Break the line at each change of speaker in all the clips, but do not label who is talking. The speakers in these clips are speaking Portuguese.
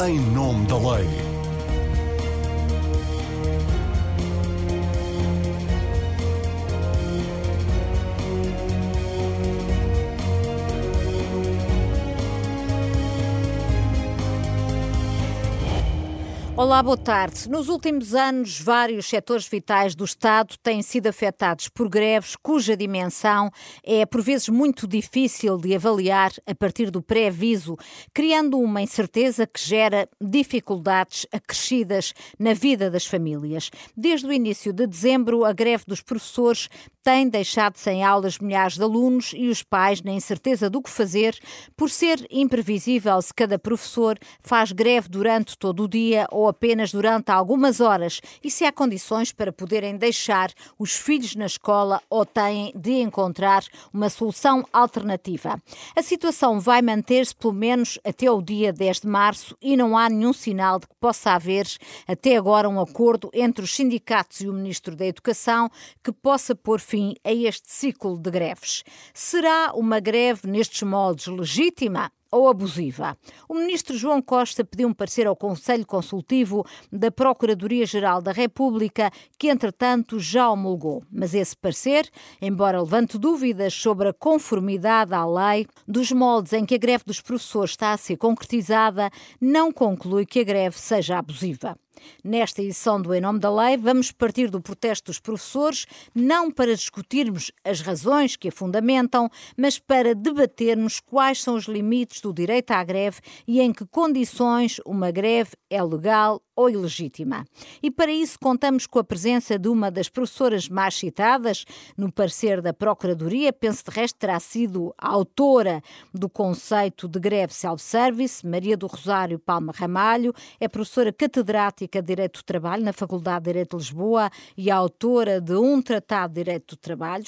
em nome da lei.
Olá, boa tarde. Nos últimos anos, vários setores vitais do Estado têm sido afetados por greves cuja dimensão é, por vezes, muito difícil de avaliar a partir do pré-aviso, criando uma incerteza que gera dificuldades acrescidas na vida das famílias. Desde o início de dezembro, a greve dos professores tem deixado sem aulas milhares de alunos e os pais na incerteza do que fazer, por ser imprevisível se cada professor faz greve durante todo o dia ou apenas durante algumas horas e se há condições para poderem deixar os filhos na escola ou têm de encontrar uma solução alternativa. A situação vai manter-se pelo menos até o dia 10 de março e não há nenhum sinal de que possa haver até agora um acordo entre os sindicatos e o Ministro da Educação que possa pôr fim fim a este ciclo de greves. Será uma greve nestes moldes legítima? ou abusiva. O ministro João Costa pediu um parecer ao Conselho Consultivo da Procuradoria-Geral da República, que entretanto já homologou. Mas esse parecer, embora levante dúvidas sobre a conformidade à lei dos moldes em que a greve dos professores está a ser concretizada, não conclui que a greve seja abusiva. Nesta edição do Em Nome da Lei, vamos partir do protesto dos professores, não para discutirmos as razões que a fundamentam, mas para debatermos quais são os limites do direito à greve e em que condições uma greve é legal ou ilegítima. E para isso contamos com a presença de uma das professoras mais citadas no parecer da Procuradoria, penso de resto terá sido a autora do conceito de greve self-service, Maria do Rosário Palma Ramalho, é professora catedrática de Direito do Trabalho na Faculdade de Direito de Lisboa e autora de um tratado de Direito do Trabalho.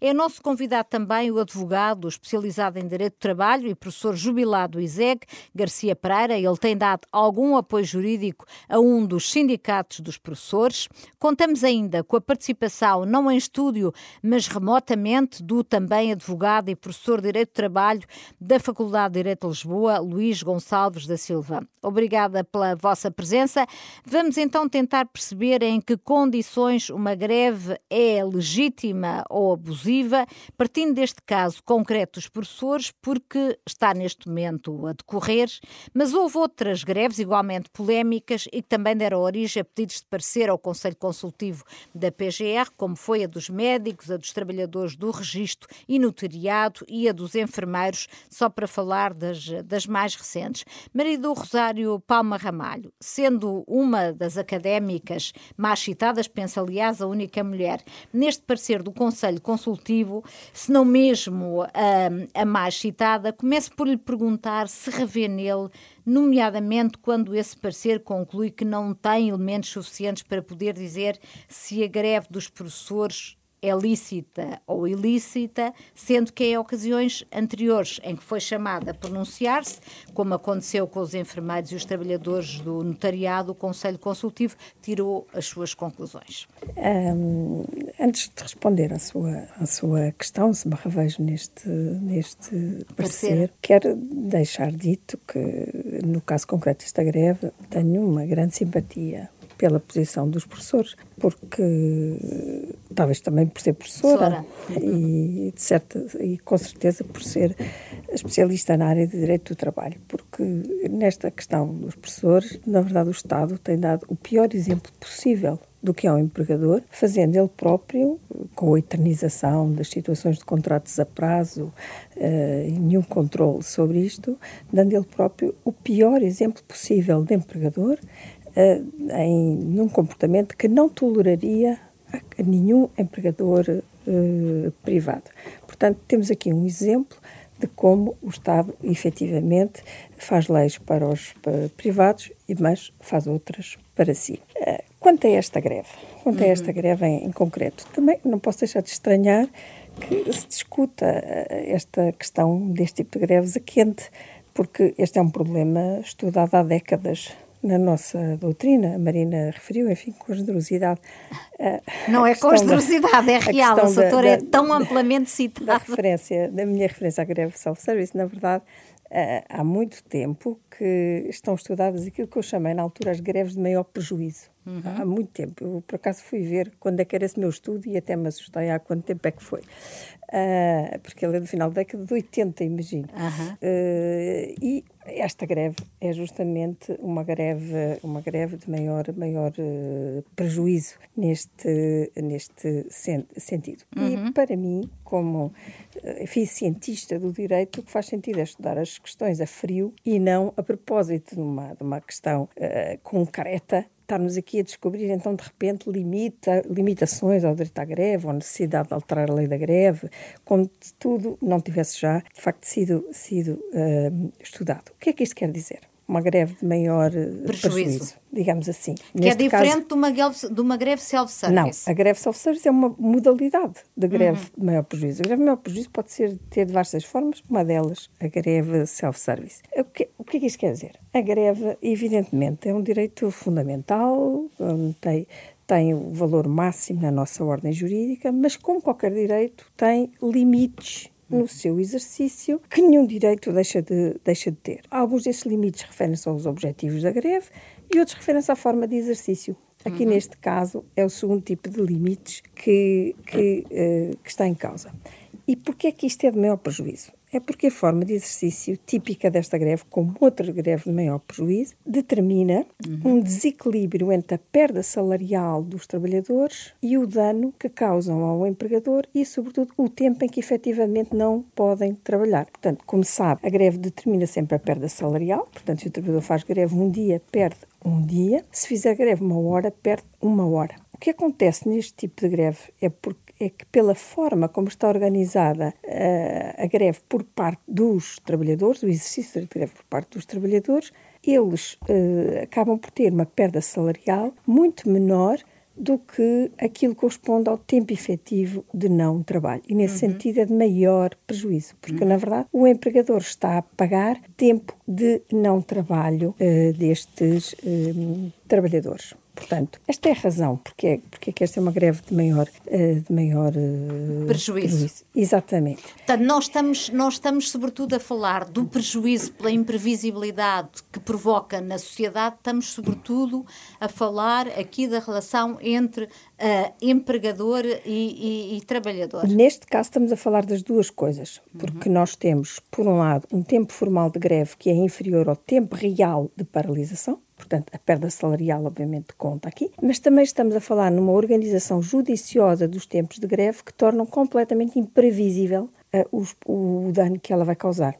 É nosso convidado também o advogado especializado em Direito do Trabalho e professor jubilado do ISEG, Garcia Pereira. Ele tem dado algum apoio jurídico a um dos sindicatos dos professores. Contamos ainda com a participação, não em estúdio, mas remotamente, do também advogado e professor de Direito do Trabalho da Faculdade de Direito de Lisboa, Luís Gonçalves da Silva. Obrigada pela vossa presença. Vamos então tentar perceber em que condições uma greve é legítima ou abusiva, partindo deste caso concreto dos professores, porque está neste momento a decorrer, mas houve outras greves igualmente polémicas e que também deram origem a pedidos de parecer ao Conselho Consultivo da PGR, como foi a dos médicos, a dos trabalhadores do registro e notariado e a dos enfermeiros, só para falar das, das mais recentes. Marido Rosário Palma Ramalho, sendo uma das académicas mais citadas, penso aliás a única mulher, neste parecer do Conselho Consultivo, se não mesmo a, a mais citada, começo por lhe perguntar se revê nele nomeadamente quando esse parecer conclui que não tem elementos suficientes para poder dizer se a greve dos professores é lícita ou ilícita, sendo que em ocasiões anteriores em que foi chamada a pronunciar-se, como aconteceu com os enfermeiros e os trabalhadores do notariado, o Conselho Consultivo tirou as suas conclusões.
Um, antes de responder à sua, à sua questão, se me revejo neste, neste parecer, quero deixar dito que, no caso concreto desta greve, tenho uma grande simpatia pela posição dos professores, porque talvez também por ser professora, e, de certa, e com certeza por ser especialista na área de direito do trabalho, porque nesta questão dos professores, na verdade, o Estado tem dado o pior exemplo possível do que é um empregador, fazendo ele próprio, com a eternização das situações de contratos a prazo uh, e nenhum controle sobre isto, dando ele próprio o pior exemplo possível de empregador uh, em num comportamento que não toleraria a nenhum empregador uh, privado. Portanto, temos aqui um exemplo de como o Estado efetivamente faz leis para os privados, mas faz outras para si. Uh, quanto a esta greve, quanto uhum. a esta greve em, em, concreto, também não posso deixar de estranhar que se discuta esta questão deste tipo de greves a quente, porque este é um problema estudado há décadas na nossa doutrina, a Marina referiu, enfim, com generosidade.
Não é com generosidade, é real, o doutor é tão amplamente citado.
Da, referência, da minha referência à greve self-service, na verdade, uh, há muito tempo que estão estudadas aquilo que eu chamei na altura as greves de maior prejuízo. Uhum. Há muito tempo. Eu, por acaso, fui ver quando é que era esse meu estudo e até me assustei há quanto tempo é que foi. Uh, porque ele é do final da década de 80, imagino. Uhum. Uh, e esta greve é justamente uma greve, uma greve de maior, maior uh, prejuízo neste, neste sen sentido. Uhum. E para mim, como uh, cientista do direito, o que faz sentido é estudar as questões a frio e não a propósito de uma, de uma questão uh, concreta estarmos aqui a descobrir, então, de repente, limita, limitações ao direito à greve, ou necessidade de alterar a lei da greve, como tudo não tivesse já, de facto, sido, sido uh, estudado. O que é que isto quer dizer? Uma greve de maior eh, prejuízo, prejuízo digamos assim.
Que é Neste é diferente caso, de, uma greve, de uma greve self-service.
Não, a greve self-service é uma modalidade de greve uhum. de maior prejuízo. A greve de maior prejuízo pode ser, ter diversas formas, uma delas a greve self-service. O que, o que é que isto quer dizer? A greve, evidentemente, é um direito fundamental, tem, tem o valor máximo na nossa ordem jurídica, mas como qualquer direito tem limites no seu exercício que nenhum direito deixa de, deixa de ter. Alguns desses limites referem-se aos objetivos da greve e outros referem-se à forma de exercício. Aqui, uhum. neste caso, é o segundo tipo de limites que, que, uh, que está em causa. E porquê é que isto é de maior prejuízo? É porque a forma de exercício típica desta greve, como outra greve de maior prejuízo, determina uhum. um desequilíbrio entre a perda salarial dos trabalhadores e o dano que causam ao empregador e, sobretudo, o tempo em que efetivamente não podem trabalhar. Portanto, como sabe, a greve determina sempre a perda salarial, portanto, se o trabalhador faz greve um dia, perde um dia, se fizer greve uma hora, perde uma hora. O que acontece neste tipo de greve é porque é que, pela forma como está organizada uh, a greve por parte dos trabalhadores, o exercício da greve por parte dos trabalhadores, eles uh, acabam por ter uma perda salarial muito menor do que aquilo que corresponde ao tempo efetivo de não trabalho. E, nesse uhum. sentido, é de maior prejuízo, porque, uhum. na verdade, o empregador está a pagar tempo de não trabalho uh, destes trabalhadores. Portanto, esta é a razão porque, é, porque é que esta é uma greve de maior, eh, de maior
uh, prejuízo. prejuízo.
Exatamente.
Portanto, nós estamos, nós estamos sobretudo a falar do prejuízo pela imprevisibilidade que provoca na sociedade, estamos sobretudo a falar aqui da relação entre uh, empregador e, e, e, trabalhador.
Neste caso estamos a falar das duas coisas, porque uhum. nós temos, por um lado, um tempo formal de greve que é inferior ao tempo real de paralisação, Portanto, a perda salarial, obviamente, conta aqui, mas também estamos a falar numa organização judiciosa dos tempos de greve que tornam completamente imprevisível uh, o, o dano que ela vai causar.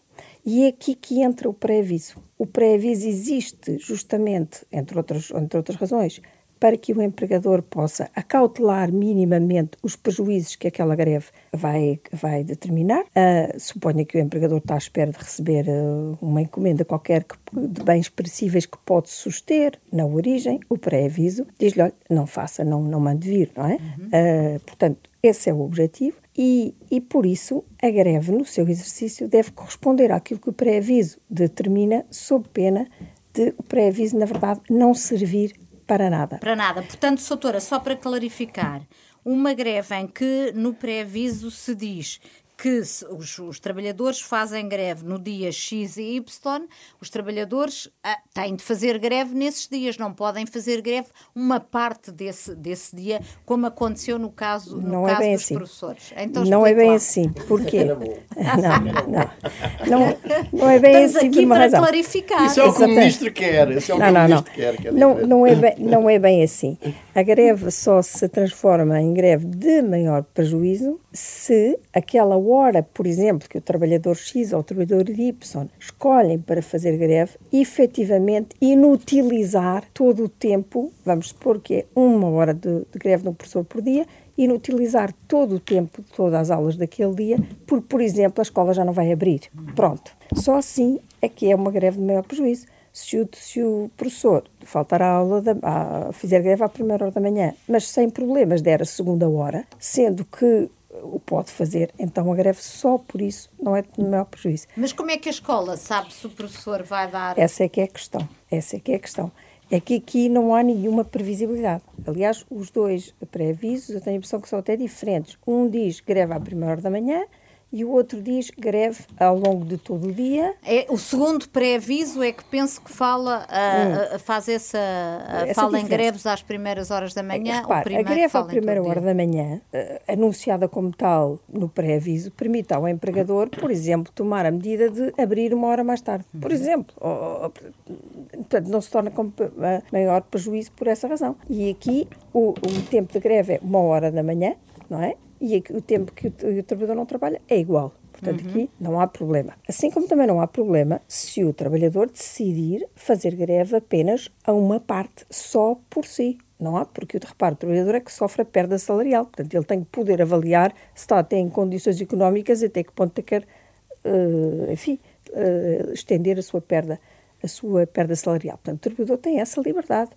E é aqui que entra o pré-aviso. O pré-aviso existe justamente, entre outras, entre outras razões, para que o empregador possa acautelar minimamente os prejuízos que aquela greve vai, vai determinar. Uh, suponha que o empregador está à espera de receber uh, uma encomenda qualquer que, de bens perecíveis que pode suster na origem, o pré-aviso diz-lhe, olha, não faça, não, não mande vir, não é? Uhum. Uh, portanto, esse é o objetivo e, e, por isso, a greve, no seu exercício, deve corresponder àquilo que o pré-aviso determina, sob pena de o pré-aviso, na verdade, não servir para nada.
Para nada. Portanto, doutora, só para clarificar, uma greve em que no pré-aviso se diz que os, os, trabalhadores fazem greve no dia X e Y, os trabalhadores ah, têm de fazer greve nesses dias, não podem fazer greve uma parte desse, desse dia, como aconteceu no caso, no não é caso é bem dos assim. professores.
Então, não é bem lá. assim. Porquê? não, não, não, não é bem
Estamos
assim
aqui
para
razão. clarificar.
Isso é o que o ministro quer. Isso é o que não, o ministro quer.
Que é não, não, é bem, não é bem assim. A greve só se transforma em greve de maior prejuízo se aquela hora, por exemplo, que o trabalhador X ou o trabalhador Y escolhem para fazer greve, efetivamente inutilizar todo o tempo, vamos supor que é uma hora de, de greve de um professor por dia, inutilizar todo o tempo de todas as aulas daquele dia, porque, por exemplo, a escola já não vai abrir. Pronto. Só assim é que é uma greve de maior prejuízo. Se o, se o professor faltar a aula, da, a, fizer greve à primeira hora da manhã, mas sem problemas der a segunda hora, sendo que o pode fazer, então a greve só por isso não é de maior prejuízo.
Mas como é que a escola sabe se o professor vai dar...
Essa é que é a questão, essa é que é a questão. É que aqui não há nenhuma previsibilidade. Aliás, os dois pré-avisos, eu tenho a impressão que são até diferentes. Um diz greve à primeira hora da manhã e o outro diz greve ao longo de todo o dia.
É, o segundo pré-aviso é que penso que fala, uh, hum. faz essa, essa fala diferença. em greves às primeiras horas da manhã.
Repare, a greve à primeira hora da manhã, anunciada como tal no pré-aviso, permite ao empregador, por exemplo, tomar a medida de abrir uma hora mais tarde. Por uhum. exemplo, ou, portanto, não se torna com maior prejuízo por essa razão. E aqui o, o tempo de greve é uma hora da manhã, não é? E o tempo que o, o trabalhador não trabalha é igual. Portanto, uhum. aqui não há problema. Assim como também não há problema se o trabalhador decidir fazer greve apenas a uma parte, só por si. Não há, porque o reparo o trabalhador é que sofre a perda salarial. Portanto, ele tem que poder avaliar se está até em condições económicas e até que ponto é quer, uh, enfim, uh, estender a sua perda, a sua perda salarial. Portanto, o trabalhador tem essa liberdade.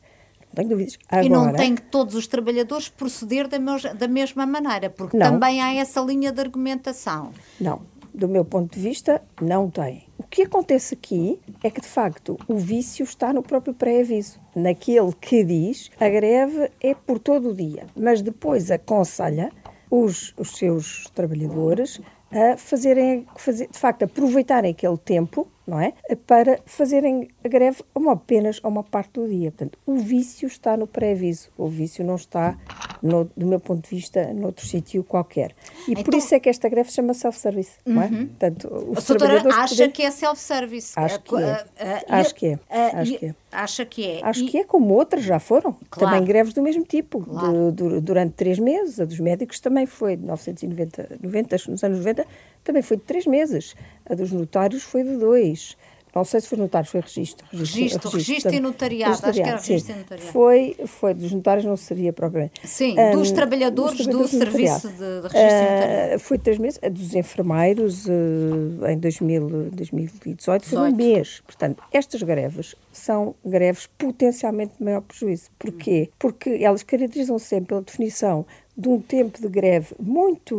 Não tenho dúvidas. Agora,
e não tem que todos os trabalhadores proceder da, da mesma maneira, porque não, também há essa linha de argumentação.
Não, do meu ponto de vista, não tem. O que acontece aqui é que, de facto, o vício está no próprio pré-aviso, naquele que diz a greve é por todo o dia, mas depois aconselha os, os seus trabalhadores a fazerem, fazer, de facto, aproveitarem aquele tempo não é? Para fazerem a greve uma, apenas a uma parte do dia. Portanto, o vício está no pré-aviso, o vício não está, no, do meu ponto de vista, noutro sítio qualquer. E então, por isso é que esta greve se chama self-service, uhum. não é?
Uhum. Portanto, os a doutora acha poder... que é self-service?
Acho que é. Acho que é. Acho que é.
Acha que é.
Acho e... que é, como outras já foram. Claro. Também greves do mesmo tipo, claro. durante três meses. A dos médicos também foi de 1990, 90, nos anos 90, também foi de três meses. A dos notários foi de dois. Não sei se foi notários, foi registro.
Registro, registro, registro e notariado. Acho que era registro sim. e notariado.
Foi, foi, dos notários não seria propriamente.
Sim, um, dos, trabalhadores dos trabalhadores do serviço de, de registro uh, e notariado.
Foi três meses. A dos enfermeiros, uh, em 2000, 2018, foi 18. um mês. Portanto, estas greves são greves potencialmente de maior prejuízo. Porquê? Hum. Porque elas caracterizam sempre pela definição de um tempo de greve muito,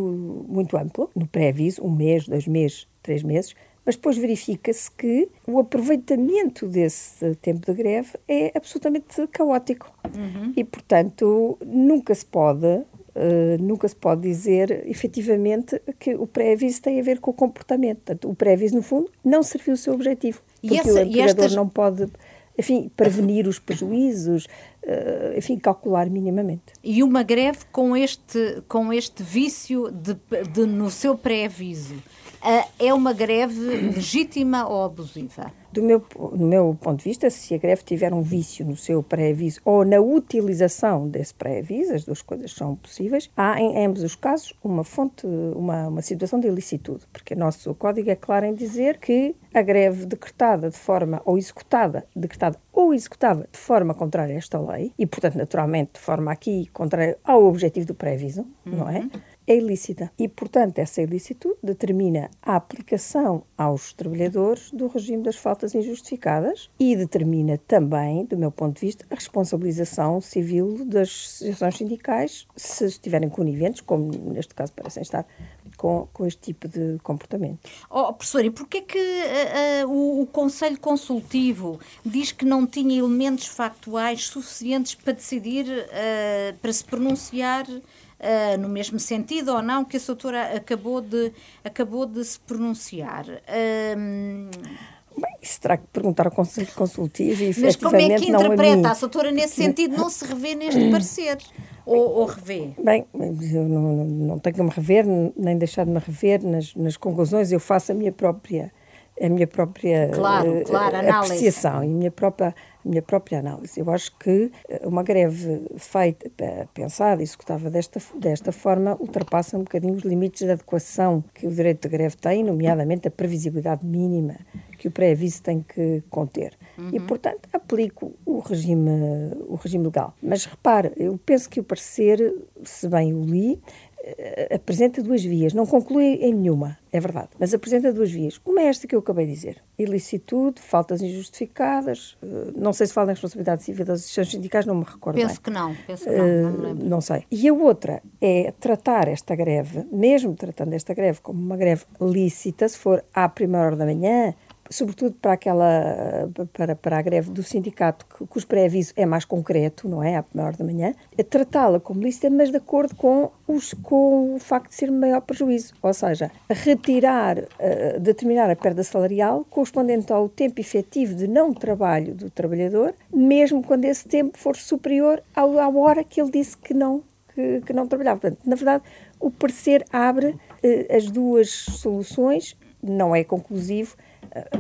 muito amplo, no pré-aviso, um mês, dois meses, três meses, mas depois verifica-se que o aproveitamento desse tempo de greve é absolutamente caótico. Uhum. E, portanto, nunca se pode. Uh, nunca se pode dizer efetivamente que o pré-aviso tem a ver com o comportamento. Portanto, o pré-aviso, no fundo, não serviu o seu objetivo. Porque essa, o empregador estas... não pode enfim, prevenir os prejuízos, uh, enfim, calcular minimamente.
E uma greve com este, com este vício de, de no seu pré-aviso é uma greve legítima ou abusiva?
Do meu, do meu ponto de vista, se a greve tiver um vício no seu pré-aviso ou na utilização desse pré-aviso, as duas coisas são possíveis, há em ambos os casos uma fonte, uma, uma situação de ilicitude, porque o nosso código é claro em dizer que a greve decretada de forma, ou executada, decretada ou executada de forma contrária a esta lei, e portanto, naturalmente, de forma aqui contrária ao objetivo do pré-aviso, uhum. não é? É ilícita e, portanto, essa ilicitude determina a aplicação aos trabalhadores do regime das faltas injustificadas e determina também, do meu ponto de vista, a responsabilização civil das associações sindicais se estiverem coniventes, como neste caso parecem estar, com, com este tipo de comportamento.
Oh, professor, e porquê que uh, uh, o, o Conselho Consultivo diz que não tinha elementos factuais suficientes para decidir, uh, para se pronunciar uh, no mesmo sentido ou não que a doutora acabou de, acabou de se pronunciar.
Uh, Bem, isso terá que perguntar ao Conselho Consultivo e
Mas como é que interpreta? A, a doutora, nesse sentido, não se revê neste parecer? Ou, ou revê?
Bem, eu não, não tenho que me rever, nem deixar de me rever nas, nas conclusões. Eu faço a minha própria a minha própria
claro, claro,
apreciação e a minha própria minha própria análise. Eu acho que eh, uma greve feita, pensada, executada desta, desta forma, ultrapassa um bocadinho os limites de adequação que o direito de greve tem, nomeadamente a previsibilidade mínima que o pré-aviso tem que conter. Uhum. E, portanto, aplico o regime, o regime legal. Mas repare, eu penso que o parecer, se bem o li, apresenta duas vias, não conclui em nenhuma, é verdade, mas apresenta duas vias. Uma é esta que eu acabei de dizer: ilicitude, faltas injustificadas, eh, não sei se fala em responsabilidade civil das associações sindicais, não me recordo.
Penso
bem.
que não, penso que não, uh, não,
lembro. não sei. E a outra é tratar esta greve, mesmo tratando esta greve como uma greve lícita, se for à primeira hora da manhã, sobretudo para aquela para, para a greve do sindicato, cujo pré-aviso é mais concreto, não é? À primeira hora da manhã, tratá-la como lícita, mas de acordo com, os, com o facto de ser maior prejuízo. Ou seja, retirar, uh, determinar a perda salarial correspondente ao tempo efetivo de não trabalho do trabalhador, mesmo quando esse tempo for superior à, à hora que ele disse que não, que, que não trabalhava. Portanto, na verdade, o parecer abre uh, as duas soluções, não é conclusivo,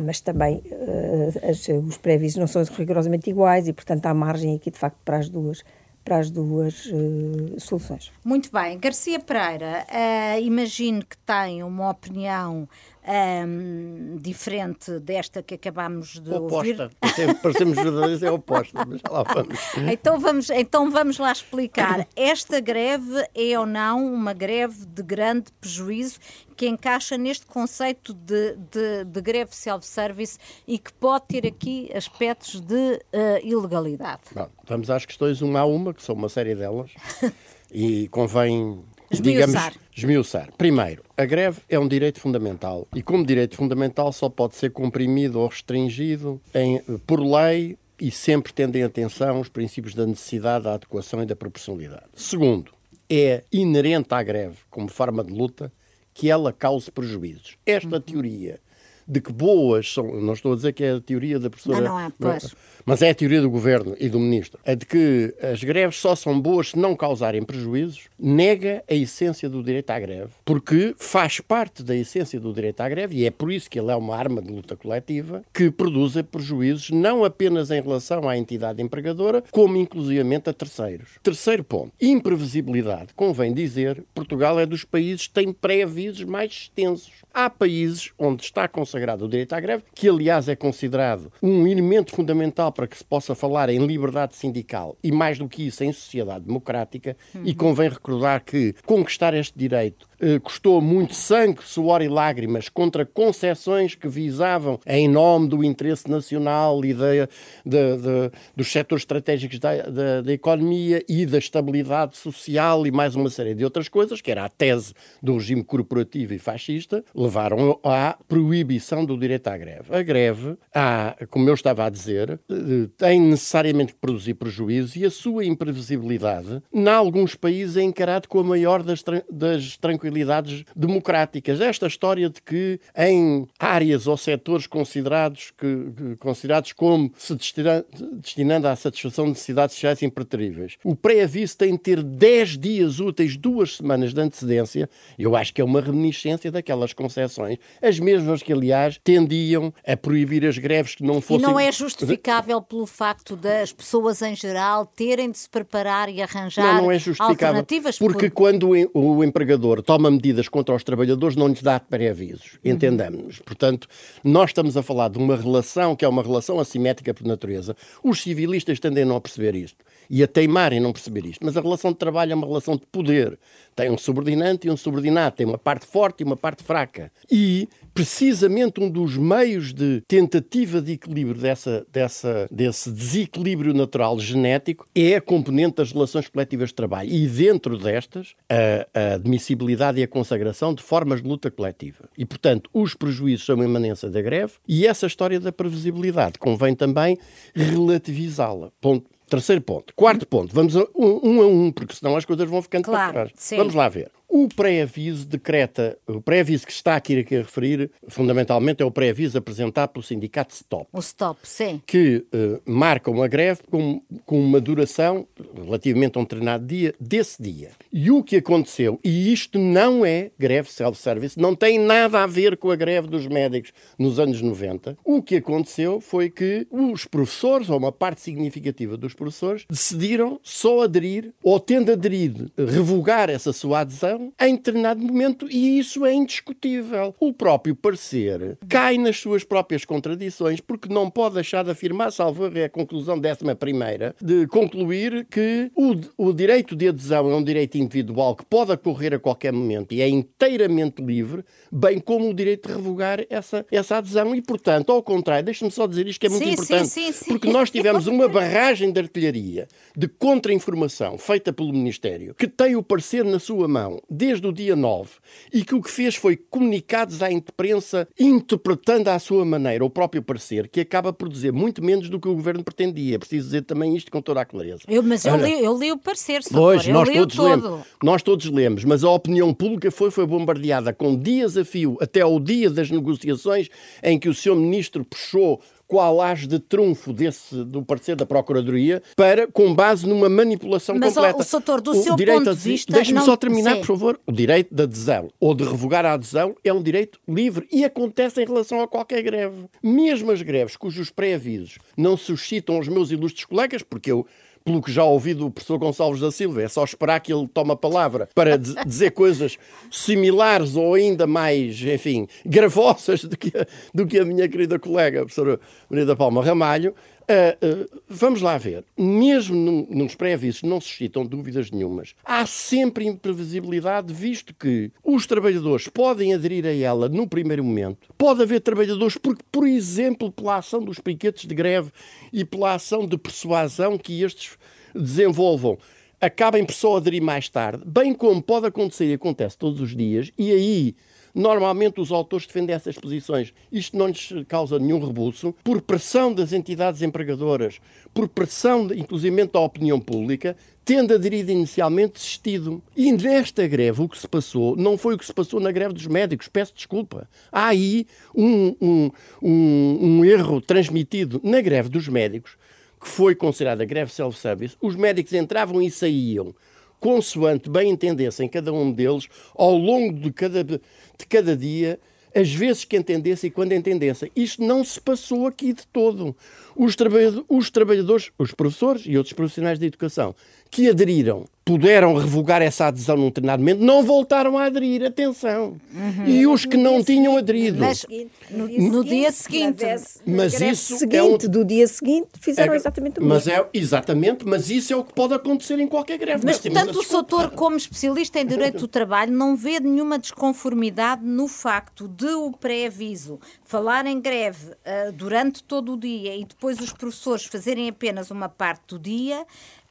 mas também uh, as, os prévios não são rigorosamente iguais e, portanto, há margem aqui, de facto, para as duas para as duas uh, soluções.
Muito bem. Garcia Pereira, uh, imagino que tem uma opinião um, diferente desta que acabámos de
oposta.
ouvir.
Parecemos verdadeiros, é oposta, mas já lá vamos.
Então vamos, então vamos lá explicar. Esta greve é ou não uma greve de grande prejuízo que encaixa neste conceito de, de, de greve self-service e que pode ter aqui aspectos de uh, ilegalidade?
Bom, vamos às questões uma a uma, que são uma série delas, e convém
Esmiuçar.
digamos, esmiuçar. Primeiro, a greve é um direito fundamental e, como direito fundamental, só pode ser comprimido ou restringido em, por lei e sempre tendo em atenção os princípios da necessidade, da adequação e da proporcionalidade. Segundo, é inerente à greve, como forma de luta, que ela cause prejuízos. Esta uhum. teoria de que boas são, não estou a dizer que é a teoria da professora,
não, não é, pois.
mas é a teoria do governo e do ministro, é de que as greves só são boas se não causarem prejuízos, nega a essência do direito à greve, porque faz parte da essência do direito à greve e é por isso que ele é uma arma de luta coletiva que produz prejuízos não apenas em relação à entidade empregadora, como inclusivamente a terceiros. Terceiro ponto, imprevisibilidade. Convém dizer, Portugal é dos países que tem pré-avisos mais extensos. Há países onde está consagrado o direito à greve, que aliás é considerado um elemento fundamental para que se possa falar em liberdade sindical e mais do que isso em sociedade democrática, uhum. e convém recordar que conquistar este direito custou muito sangue, suor e lágrimas contra concessões que visavam, em nome do interesse nacional e de, de, de, dos setores estratégicos da, da, da, economia e da estabilidade social e mais uma série de outras coisas, que era a tese do regime corporativo e fascista, levaram à proibição do direito à greve. A greve, há, como eu estava a dizer, eh, tem necessariamente que produzir prejuízo e a sua imprevisibilidade, em alguns países, é encarado com a maior das, das tranquilidades possibilidades democráticas. Esta história de que em áreas ou setores considerados, que, que considerados como se destina, destinando à satisfação de necessidades sociais impreteríveis, o pré-aviso tem de ter 10 dias úteis, duas semanas de antecedência, eu acho que é uma reminiscência daquelas concessões, as mesmas que, aliás, tendiam a proibir as greves que não fossem...
E não é justificável pelo facto das pessoas em geral terem de se preparar e arranjar não, não é alternativas?
Porque por... quando o empregador toma toma medidas contra os trabalhadores não lhes dá pré-avisos. Uhum. Entendamos-nos. Portanto, nós estamos a falar de uma relação que é uma relação assimétrica por natureza. Os civilistas tendem a não perceber isto e a teimar em não perceber isto. Mas a relação de trabalho é uma relação de poder. Tem um subordinante e um subordinado, tem uma parte forte e uma parte fraca. E precisamente um dos meios de tentativa de equilíbrio dessa, dessa, desse desequilíbrio natural genético é a componente das relações coletivas de trabalho. E dentro destas, a, a admissibilidade e a consagração de formas de luta coletiva. E, portanto, os prejuízos são uma imanência da greve e essa história da previsibilidade convém também relativizá-la. Ponto. Terceiro ponto. Quarto ponto. Vamos a um, um a um, porque senão as coisas vão ficando
claro,
para trás.
Sim.
Vamos lá ver. O pré-aviso decreta, o pré-aviso que está aqui a referir, fundamentalmente é o pré-aviso apresentado pelo sindicato STOP.
O STOP, sim.
Que uh, marca uma greve com, com uma duração relativamente a um determinado dia, desse dia. E o que aconteceu, e isto não é greve self-service, não tem nada a ver com a greve dos médicos nos anos 90, o que aconteceu foi que os professores, ou uma parte significativa dos professores, decidiram só aderir, ou tendo aderido, revogar essa sua adesão, em determinado momento e isso é indiscutível. O próprio parecer cai nas suas próprias contradições porque não pode deixar de afirmar, salvo é a conclusão décima primeira, de concluir que o, o direito de adesão é um direito individual que pode ocorrer a qualquer momento e é inteiramente livre, bem como o direito de revogar essa, essa adesão e, portanto, ao contrário, deixe-me só dizer isto que é muito
sim,
importante,
sim, sim,
porque nós tivemos uma barragem de artilharia de contra-informação feita pelo Ministério que tem o parecer na sua mão desde o dia 9 e que o que fez foi comunicados à imprensa interpretando à sua maneira o próprio parecer, que acaba por dizer muito menos do que o governo pretendia. É preciso dizer também isto com toda a clareza.
Eu, mas eu li, eu li, o parecer,
pois, nós todos
todo.
lemos. Nós todos lemos, mas a opinião pública foi, foi bombardeada com dias a fio até ao dia das negociações em que o seu ministro puxou qual age de trunfo desse, do parecer da Procuradoria para, com base numa manipulação
Mas,
completa.
Mas, Soutor, do o seu ponto de vista...
Deixe-me
não...
só terminar, Sim. por favor. O direito de adesão ou de revogar a adesão é um direito livre e acontece em relação a qualquer greve. Mesmo as greves cujos pré-avisos não suscitam os meus ilustres colegas, porque eu pelo que já ouvi do professor Gonçalves da Silva, é só esperar que ele tome a palavra para dizer coisas similares ou ainda mais, enfim, gravosas do que a, do que a minha querida colega, a professora Maria da Palma Ramalho. Uh, uh, vamos lá ver. Mesmo nos pré-avisos não suscitam dúvidas nenhumas. Há sempre imprevisibilidade, visto que os trabalhadores podem aderir a ela no primeiro momento. Pode haver trabalhadores, porque, por exemplo, pela ação dos piquetes de greve e pela ação de persuasão que estes desenvolvam, acabem por só aderir mais tarde, bem como pode acontecer e acontece todos os dias, e aí Normalmente os autores defendem essas posições. Isto não lhes causa nenhum rebuço, por pressão das entidades empregadoras, por pressão, inclusive, da opinião pública, tendo aderido inicialmente desistido. E nesta greve o que se passou não foi o que se passou na greve dos médicos, peço desculpa. Há aí um, um, um, um erro transmitido na greve dos médicos, que foi considerada greve self-service. Os médicos entravam e saíam consoante bem entendessem cada um deles, ao longo de cada, de cada dia, as vezes que entendessem e quando entendessem. Isto não se passou aqui de todo. Os, trabalhadores, os trabalhadores, os professores e outros profissionais de educação que aderiram puderam revogar essa adesão num determinado momento, não voltaram a aderir, atenção. Uhum. E os que não tinham aderido.
Mas no, no dia seguinte.
Mas isso seguinte, é um... do dia seguinte fizeram é, exatamente o mesmo.
Mas é, exatamente, mas isso é o que pode acontecer em qualquer greve.
Mas, tanto o Soutor, como especialista em direito do trabalho, não vê nenhuma desconformidade no facto de o pré-aviso falar em greve uh, durante todo o dia e depois os professores fazerem apenas uma parte do dia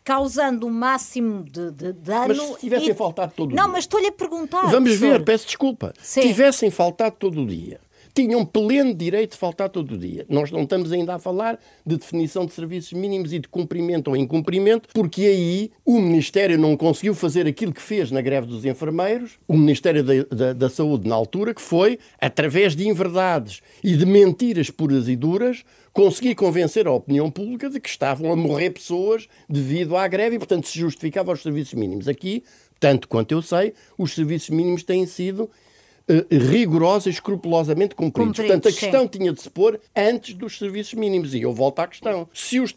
causando o máximo de, de dano.
Mas se tivessem e... faltado todo o
Não,
dia.
mas estou-lhe a perguntar.
Vamos professor. ver, peço desculpa. Sim. Tivessem faltado todo o dia tinham pleno direito de faltar todo o dia. Nós não estamos ainda a falar de definição de serviços mínimos e de cumprimento ou incumprimento, porque aí o Ministério não conseguiu fazer aquilo que fez na greve dos enfermeiros, o Ministério da, da, da Saúde na altura, que foi, através de inverdades e de mentiras puras e duras, conseguir convencer a opinião pública de que estavam a morrer pessoas devido à greve e, portanto, se justificava os serviços mínimos. Aqui, tanto quanto eu sei, os serviços mínimos têm sido rigorosa e escrupulosamente cumpridos. Portanto, a questão sim. tinha de se pôr antes dos serviços mínimos. E eu volto à questão. Se os,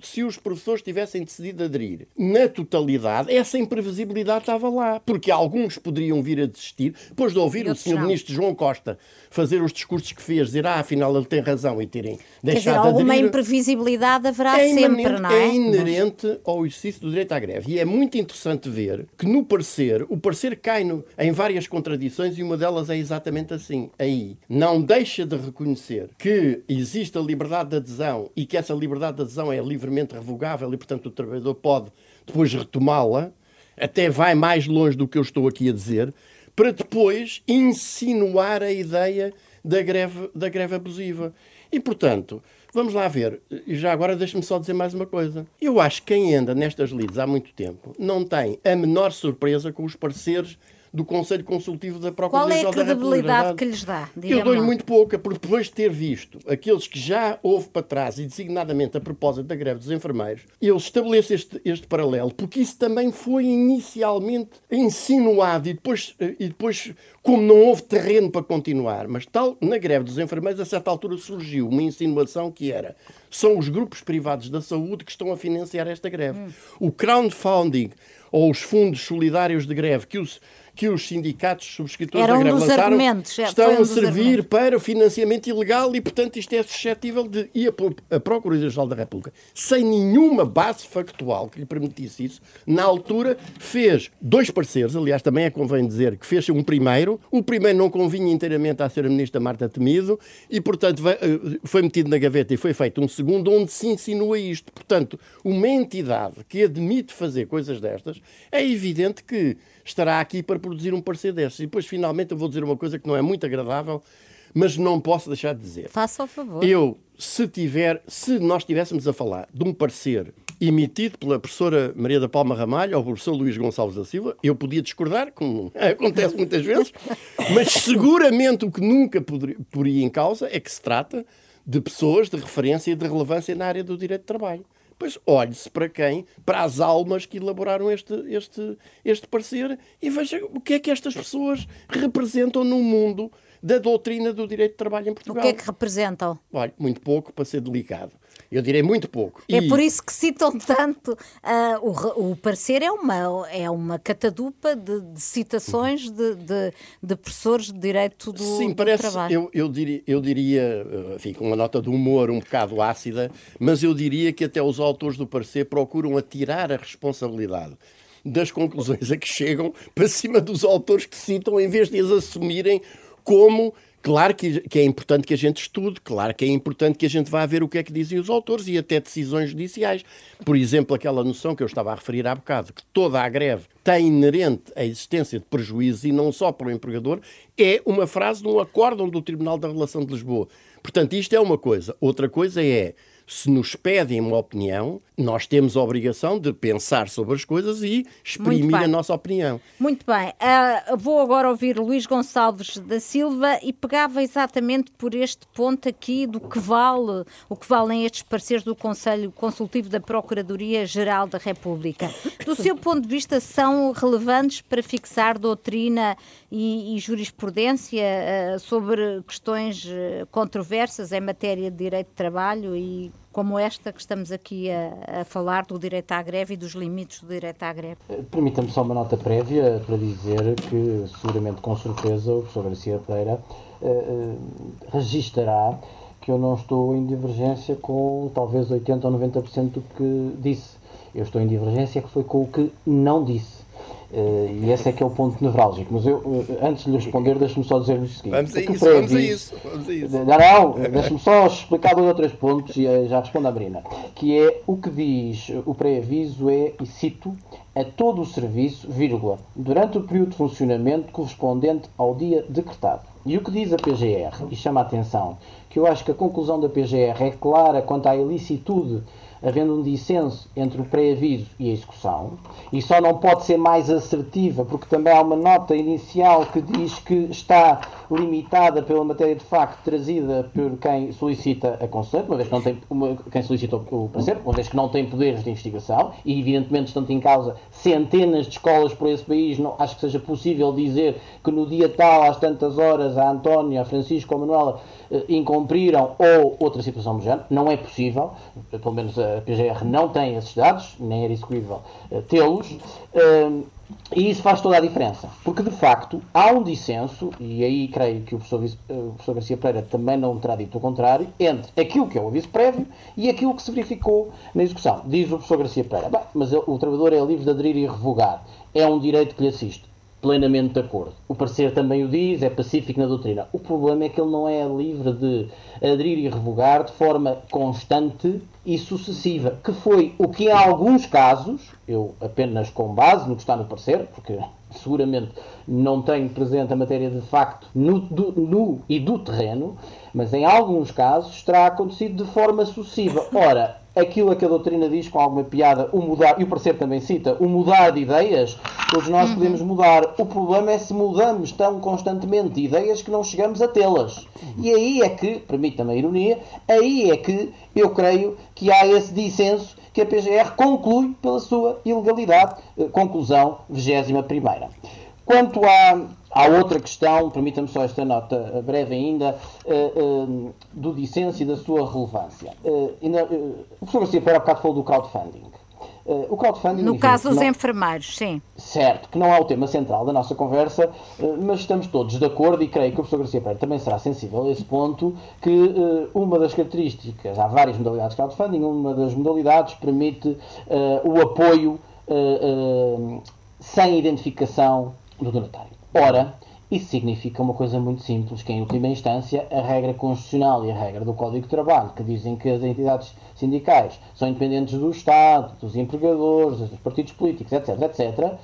se os professores tivessem decidido aderir na totalidade, essa imprevisibilidade estava lá. Porque alguns poderiam vir a desistir. Depois de ouvir o Sr. Ministro João Costa fazer os discursos que fez, dizer, ah, afinal ele tem razão e terem deixado dizer,
de
alguma
imprevisibilidade haverá é sempre, não é?
É inerente ao exercício do direito à greve. E é muito interessante ver que no parecer, o parecer cai no, em várias contradições e uma delas é exatamente assim. Aí não deixa de reconhecer que existe a liberdade de adesão e que essa liberdade de adesão é livremente revogável e, portanto, o trabalhador pode depois retomá-la, até vai mais longe do que eu estou aqui a dizer, para depois insinuar a ideia da greve, da greve abusiva. E, portanto, vamos lá ver. E já agora deixe-me só dizer mais uma coisa. Eu acho que quem anda nestas lides há muito tempo não tem a menor surpresa com os pareceres do Conselho Consultivo
da República. Qual é a credibilidade que lhes dá?
Eu dou-lhe muito pouca, porque depois de ter visto aqueles que já houve para trás, e designadamente a propósito da greve dos enfermeiros, eu estabeleço este, este paralelo, porque isso também foi inicialmente insinuado e depois, eh, e depois, como não houve terreno para continuar, mas tal, na greve dos enfermeiros, a certa altura surgiu uma insinuação que era são os grupos privados da saúde que estão a financiar esta greve. Hum. O crowdfunding ou os fundos solidários de greve que os que os sindicatos subscritores
Era
da greve lançaram
é,
estão um a servir para financiamento ilegal e, portanto, isto é suscetível de ir a Procuradoria-Geral da República, sem nenhuma base factual que lhe permitisse isso, na altura fez dois parceiros, aliás, também é convém dizer que fez um primeiro, o primeiro não convinha inteiramente à senhora ministra Marta Temido e, portanto, eh, foi metido na gaveta e foi feito um segundo onde se insinua isto. Portanto, uma entidade que admite fazer coisas destas, é evidente que estará aqui para produzir um parecer destes. E depois, finalmente, eu vou dizer uma coisa que não é muito agradável, mas não posso deixar de dizer.
Faça o favor.
Eu, se tiver, se nós estivéssemos a falar de um parecer emitido pela professora Maria da Palma Ramalho ou pelo professor Luís Gonçalves da Silva, eu podia discordar, como acontece muitas vezes, mas seguramente o que nunca poderia, poria em causa é que se trata de pessoas de referência e de relevância na área do direito de trabalho. Pois olhe-se para quem? Para as almas que elaboraram este, este, este parecer e veja o que é que estas pessoas representam no mundo da doutrina do direito de trabalho em Portugal.
O que é que representam?
Olha, muito pouco para ser delicado. Eu direi muito pouco.
É e... por isso que citam tanto. Uh, o, o parecer é uma, é uma catadupa de, de citações de, de, de, professores de direito do,
Sim,
do
parece,
trabalho.
Eu, eu, diria, eu diria, enfim, com uma nota de humor um bocado ácida, mas eu diria que até os autores do parecer procuram atirar a responsabilidade das conclusões a que chegam para cima dos autores que citam, em vez de as assumirem como Claro que, que, é importante que a gente estude, claro que é importante que a gente vá ver o que é que dizem os autores e até decisões judiciais. Por exemplo, aquela noção que eu estava a referir há bocado, que toda a greve tem inerente a existência de prejuízos e não só para o empregador, é uma frase de um acórdão do Tribunal da Relação de Lisboa. Portanto, isto é uma coisa. Outra coisa é se nos pedem uma opinião, nós temos a obrigação de pensar sobre as coisas e exprimir a nossa opinião.
Muito bem. Uh, vou agora ouvir Luís Gonçalves da Silva e pegava exatamente por este ponto aqui do que vale, o que valem estes pareceres do Conselho Consultivo da Procuradoria-Geral da República. Do seu ponto de vista, são relevantes para fixar doutrina e, e jurisprudência uh, sobre questões uh, controversas em matéria de direito de trabalho e como esta que estamos aqui a, a, falar do direito à greve e dos limites do direito à greve.
Eh, permita-me só uma nota prévia para dizer que, seguramente com certeza, o professor Garcia Pereira uh, uh, registará que eu não estou em divergência com talvez 80% ou 90% do que disse. Eu estou em divergência que foi com o que não disse. Uh, e esse é que é o ponto nevrálgico. Mas eu, uh, antes de lhe responder, deixe-me só dizer o seguinte.
Vamos a isso, vamos a isso. Vamos a
isso. Não, não, deixe-me só explicar dois ou três pontos e já respondo à Brina. Que é o que diz o pré-aviso é, e cito, a todo o serviço, vírgula, durante o período de funcionamento correspondente ao dia decretado. E o que diz a PGR, e chama a atenção, que eu acho que a conclusão da PGR é clara quanto à ilicitude havendo um dissenso entre o pré-aviso e a execução, e só não pode ser mais assertiva, porque também há uma nota inicial que diz que está limitada pela matéria de facto trazida por quem solicita a conselho, uma vez que não tem uma, quem solicita o parecer, uma vez que não tem poderes de investigação, e evidentemente estão em causa centenas de escolas por esse país, não acho que seja possível dizer que no dia tal, às tantas horas, a Antónia, a Francisco a Manuela eh, incumpriram ou outra situação do género, não é possível, pelo menos a PGR não tem esses dados, nem era execuível eh, tê-los. Eh, e isso faz toda a diferença, porque de facto há um dissenso, e aí creio que o professor, o professor Garcia Pereira também não terá dito o contrário, entre aquilo que é o aviso prévio e aquilo que se verificou na execução. Diz o professor Garcia Pereira, mas o trabalhador é livre de aderir e revogar, é um direito que lhe assiste plenamente de acordo. O parecer também o diz, é pacífico na doutrina. O problema é que ele não é livre de aderir e revogar de forma constante e sucessiva, que foi o que em alguns casos, eu apenas com base no que está no parecer, porque seguramente não tenho presente a matéria de facto no, do, no e do terreno, mas em alguns casos terá acontecido de forma sucessiva. Ora, aquilo a que a doutrina diz com alguma piada, o mudar, e o parecer também cita, o mudar de ideias, todos nós uhum. podemos mudar. O problema é se mudamos tão constantemente ideias que não chegamos a tê-las. E aí é que, permita-me a ironia, aí é que eu creio que há esse dissenso que a PGR conclui pela sua ilegalidade. Eh, conclusão 21 primeira. Quanto à, à outra questão, permita-me só esta nota breve ainda, uh, uh, do dissenso e da sua relevância. Ainda, o professor Garcia há bocado falou do crowdfunding. o crowdfunding.
No caso dos não, enfermeiros, sim.
Certo, que não é o tema central da nossa conversa, mas estamos todos de acordo e creio que o professor Garcia Pera também será sensível a esse ponto, que uma das características, há várias modalidades de crowdfunding, uma das modalidades permite o apoio sem identificação do donatário. Ora, isso significa uma coisa muito simples, que em última instância a regra constitucional e a regra do Código de Trabalho, que dizem que as entidades sindicais são independentes do Estado, dos empregadores, dos partidos políticos, etc., etc.,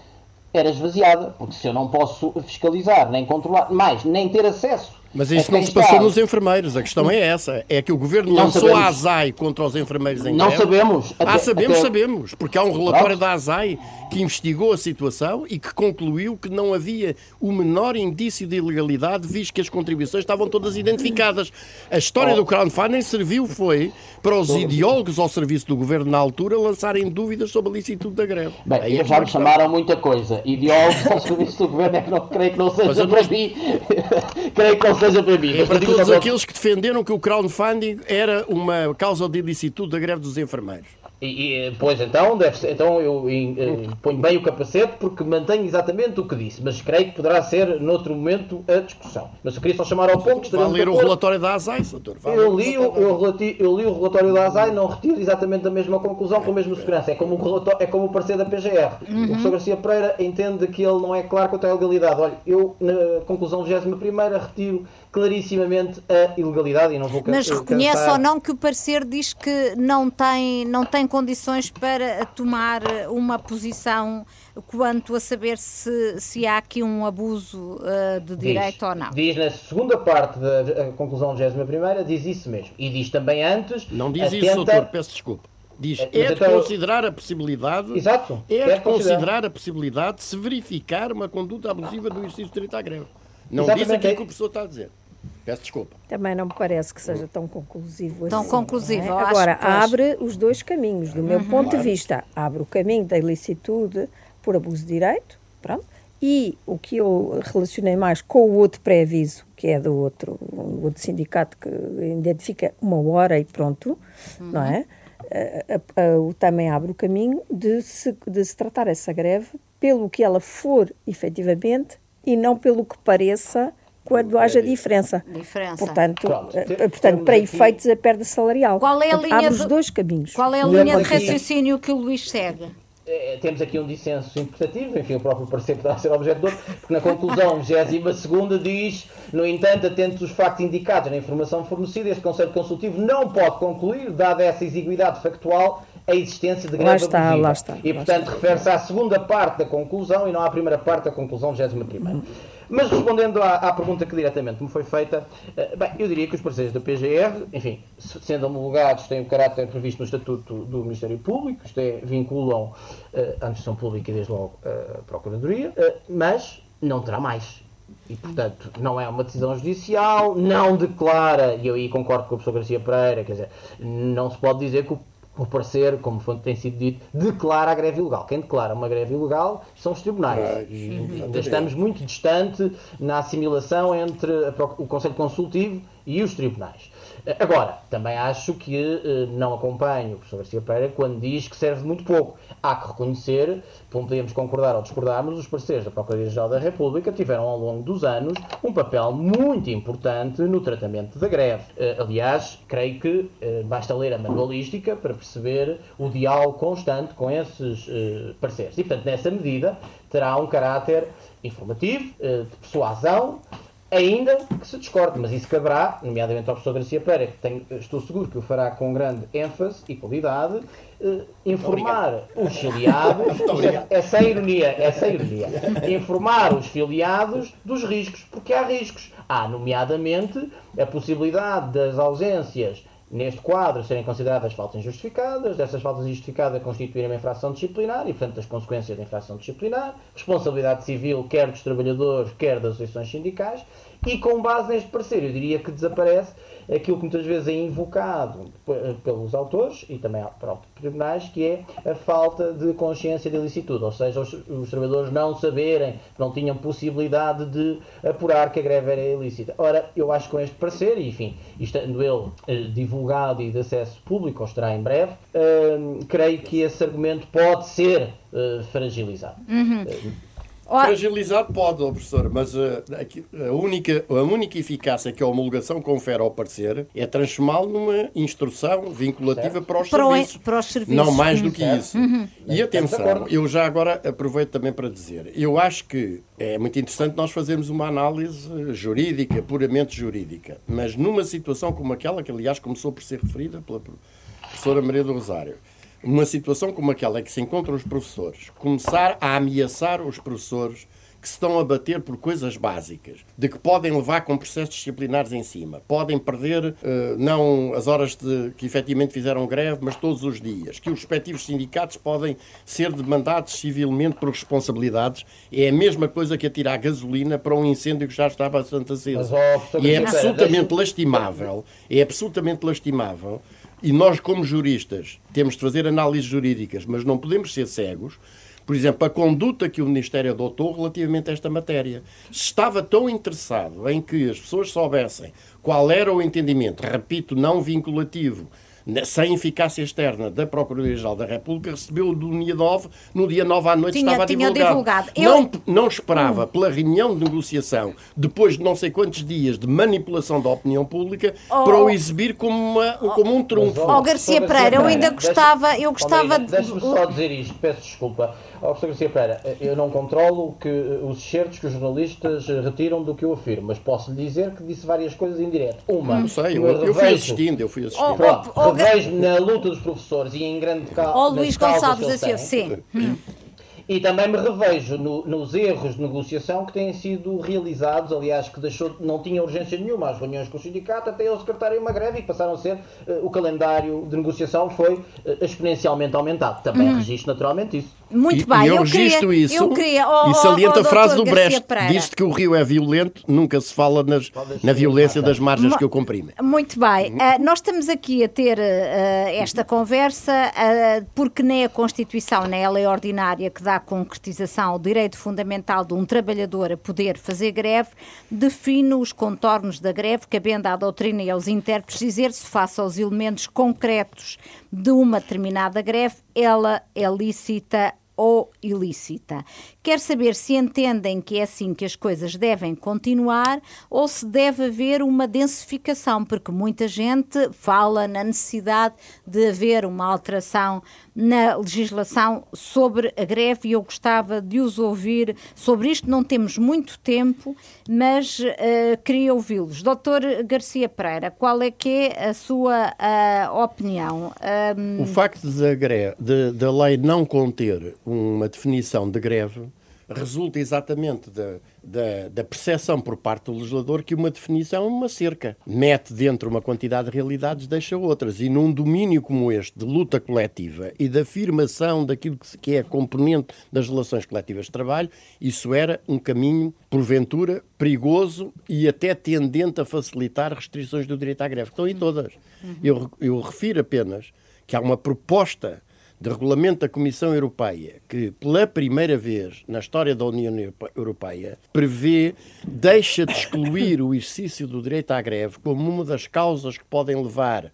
era esvaziada, porque se eu não posso fiscalizar, nem controlar, mais, nem ter acesso
mas isso não se passou nos enfermeiros. A questão é essa. É que o governo não lançou sabemos. a ASAI contra os enfermeiros em
Não greve. sabemos.
Até, ah, sabemos, até... sabemos. Porque há um relatório da ASAI que investigou a situação e que concluiu que não havia o menor indício de ilegalidade, visto que as contribuições estavam todas identificadas. A história oh. do crowdfunding serviu foi para os ideólogos ao serviço do governo na altura lançarem dúvidas sobre a licitude da greve.
Bem, Aí é já me chamaram muita coisa. Ideólogos ao serviço do governo é que não, creio que não seja para mim. creio que não seja para mim.
É para todos aqueles que defenderam que o crowdfunding era uma causa de ilicitude da greve dos enfermeiros.
E, e, pois então, deve ser, então eu, eu ponho bem o capacete porque mantenho exatamente o que disse, mas creio que poderá ser noutro momento a discussão. Mas eu queria só chamar ao ponto.
Vai ler o relatório da ASAI, doutor.
Eu li, eu, eu, li o relatório da ASAI, não retiro exatamente a mesma conclusão com a mesma segurança. É como o, relatório, é como o parecer da PGR. Uhum. O professor Garcia Pereira entende que ele não é claro quanto à legalidade. Olha, eu na conclusão 21 retiro clarissimamente a ilegalidade e não vou
Mas reconhece ou não que o parecer diz que não tem, não tem condições para tomar uma posição quanto a saber se, se há aqui um abuso uh, de direito
diz,
ou não.
Diz na segunda parte da conclusão 21 diz isso mesmo. E diz também antes...
Não diz atenta... isso, doutor, peço desculpa. Diz, é, é de então, considerar a possibilidade.
Exato.
É, é de considerar a possibilidade de se verificar uma conduta abusiva do exercício de direito à greve. Não Exatamente. diz aquilo que o professor está a dizer. Peço desculpa.
Também não me parece que seja tão conclusivo
tão
assim.
Tão conclusivo. É?
Agora, abre os dois caminhos. Do meu uhum. ponto de vista, abre o caminho da ilicitude por abuso de direito, pronto, e o que eu relacionei mais com o outro pré-aviso, que é do outro, outro sindicato que identifica uma hora e pronto, uhum. não é? Uh, também abre o caminho de se, de se tratar essa greve pelo que ela for efetivamente e não pelo que pareça quando haja diferença.
diferença.
Portanto, Pronto, uh, portanto para efeitos a perda salarial.
Qual é a linha
abre de, os dois caminhos.
Qual é a linha de raciocínio que o Luís segue?
É, temos aqui um dissenso interpretativo, enfim, o próprio parecer poderá ser objeto de outro, porque na conclusão 22 diz, no entanto, atentos os factos indicados na informação fornecida, este Conselho Consultivo não pode concluir, dada essa exiguidade factual, a existência de greve lá
está,
abusiva.
Lá está,
e, portanto, refere-se à segunda parte da conclusão e não à primeira parte da conclusão 21 mas respondendo à, à, pergunta que diretamente me foi feita, uh, bem, eu diria que os parceiros da PGR, enfim, sendo homologados, têm o caráter previsto no Estatuto do Ministério Público, isto é, vinculam uh, a administração pública e desde logo a Procuradoria, uh, mas não terá mais. E, portanto, não é uma decisão judicial, não declara, e eu aí concordo com o professor Garcia Pereira, quer dizer, não se pode dizer que o o parecer, como tem sido dito, declara a greve ilegal. Quem declara uma greve ilegal são os tribunais. Ainda estamos muito distante na assimilação entre o Conselho Consultivo e os tribunais. Agora, também acho que eh, não acompanho o professor Garcia Pereira quando diz que serve muito pouco. Há que reconhecer, podemos concordar ou discordarmos, os parceiros da Procuradoria-Geral da República tiveram ao longo dos anos um papel muito importante no tratamento da greve. Eh, aliás, creio que eh, basta ler a manualística para perceber o diálogo constante com esses parceiros. E, portanto, nessa medida, terá um caráter informativo, de persuasão, ainda que se discorde, mas isso caberá, nomeadamente ao professor Garcia Pereira, que tenho, estou seguro que o fará com grande ênfase e qualidade, eh, informar os filiados, é, é ironia, é sem ironia, informar os filiados dos riscos, porque há riscos. Há, nomeadamente, a possibilidade das ausências neste quadro serem consideradas faltas injustificadas, dessas faltas injustificadas constituírem uma infração disciplinar e, portanto, as consequências da infração disciplinar, responsabilidade civil quer dos trabalhadores, quer das associações sindicais, e com base neste parecer, eu diria que desaparece aquilo que muitas vezes é invocado pelos autores e também para tribunais, que é a falta de consciência de ilicitude, ou seja, os, os, trabalhadores não saberem, não tinham possibilidade de apurar que a greve era ilícita. Ora, eu acho que com este parecer, e enfim, estando ele eh, divulgado e de acesso público, ou estará em breve, eh, creio que esse argumento pode ser eh, fragilizado.
Uhum.
Fragilizar pode, oh, professor, mas uh, a, única, a única eficácia que a homologação confere ao parecer é transformá-lo numa instrução vinculativa para os, para, serviços,
para os, serviços,
Não mais do que isso. Uhum. E atenção, eu já agora aproveito também para dizer, eu acho que é muito interessante nós fazermos uma análise jurídica, puramente jurídica, mas numa situação como aquela, que aliás começou por ser referida pela professora Maria do Rosário, uma situação como aquela em que se encontram os professores, começar a ameaçar os professores que se estão a bater por coisas básicas, de que podem levar com processos disciplinares em cima, podem perder uh, não as horas de, que efetivamente fizeram greve, mas todos os dias, que os respectivos sindicatos podem ser demandados civilmente por responsabilidades, é a mesma coisa que atirar gasolina para um incêndio que já está bastante aceso. e é absolutamente lastimável, é absolutamente lastimável e nós, como juristas, temos de fazer análises jurídicas, mas não podemos ser cegos por exemplo, a conduta que o Ministério adotou relativamente a esta matéria. Se estava tão interessado em que as pessoas soubessem qual era o entendimento, repito, não vinculativo, sem eficácia externa da Procuradoria-Geral da República, recebeu do dia 9, no dia 9 à noite
tinha,
estava
tinha divulgado.
divulgado. Eu... Não, não esperava, pela reunião de negociação, depois de não sei quantos dias de manipulação da opinião pública, oh, para o exibir como, uma, oh, como um trunfo.
Ó oh, Garcia Pereira, eu ainda gostava... Eu gostava
de... Deixa-me só dizer isto, peço desculpa. Ó, professor Garcia Pereira, eu não controlo que, os excertos que os jornalistas retiram do que eu afirmo, mas posso lhe dizer que disse várias coisas em direto. Uma,
não sei, eu, eu, fui assistindo, eu fui assistindo.
Oh, oh, oh, revejo na luta dos professores e em grande causa.
Ó, Luís Gonçalves da Silva, sim.
E também me revejo no, nos erros de negociação que têm sido realizados, aliás, que deixou, não tinha urgência nenhuma as reuniões com o sindicato, até eles secretário uma greve e passaram a ser, uh, o calendário de negociação foi uh, exponencialmente aumentado. Também uhum. registro naturalmente isso.
Muito bem,
e
eu,
eu registro
queria,
isso
eu queria, oh,
e saliento
oh,
a frase
do
Brecht, diz que o rio é violento, nunca se fala nas, na violência das margens que eu comprime.
Muito bem, uh, nós estamos aqui a ter uh, esta conversa uh, porque nem a Constituição, nem a lei ordinária que dá concretização ao direito fundamental de um trabalhador a poder fazer greve, define os contornos da greve, cabendo à doutrina e aos intérpretes dizer se face aos elementos concretos de uma determinada greve, ela é lícita ou ilícita. Quer saber se entendem que é assim que as coisas devem continuar ou se deve haver uma densificação, porque muita gente fala na necessidade de haver uma alteração na legislação sobre a greve e eu gostava de os ouvir sobre isto. Não temos muito tempo, mas uh, queria ouvi-los. Doutor Garcia Pereira, qual é que é a sua uh, opinião?
Um... O facto da, greve, da lei não conter uma definição de greve resulta exatamente da, da, da percepção por parte do legislador que uma definição é uma cerca. Mete dentro uma quantidade de realidades, deixa outras. E num domínio como este, de luta coletiva e de afirmação daquilo que é a componente das relações coletivas de trabalho, isso era um caminho, porventura, perigoso e até tendente a facilitar restrições do direito à greve. Estão aí todas. Uhum. Eu, eu refiro apenas que há uma proposta de regulamento da Comissão Europeia, que pela primeira vez na história da União Europeia prevê, deixa de excluir o exercício do direito à greve como uma das causas que podem levar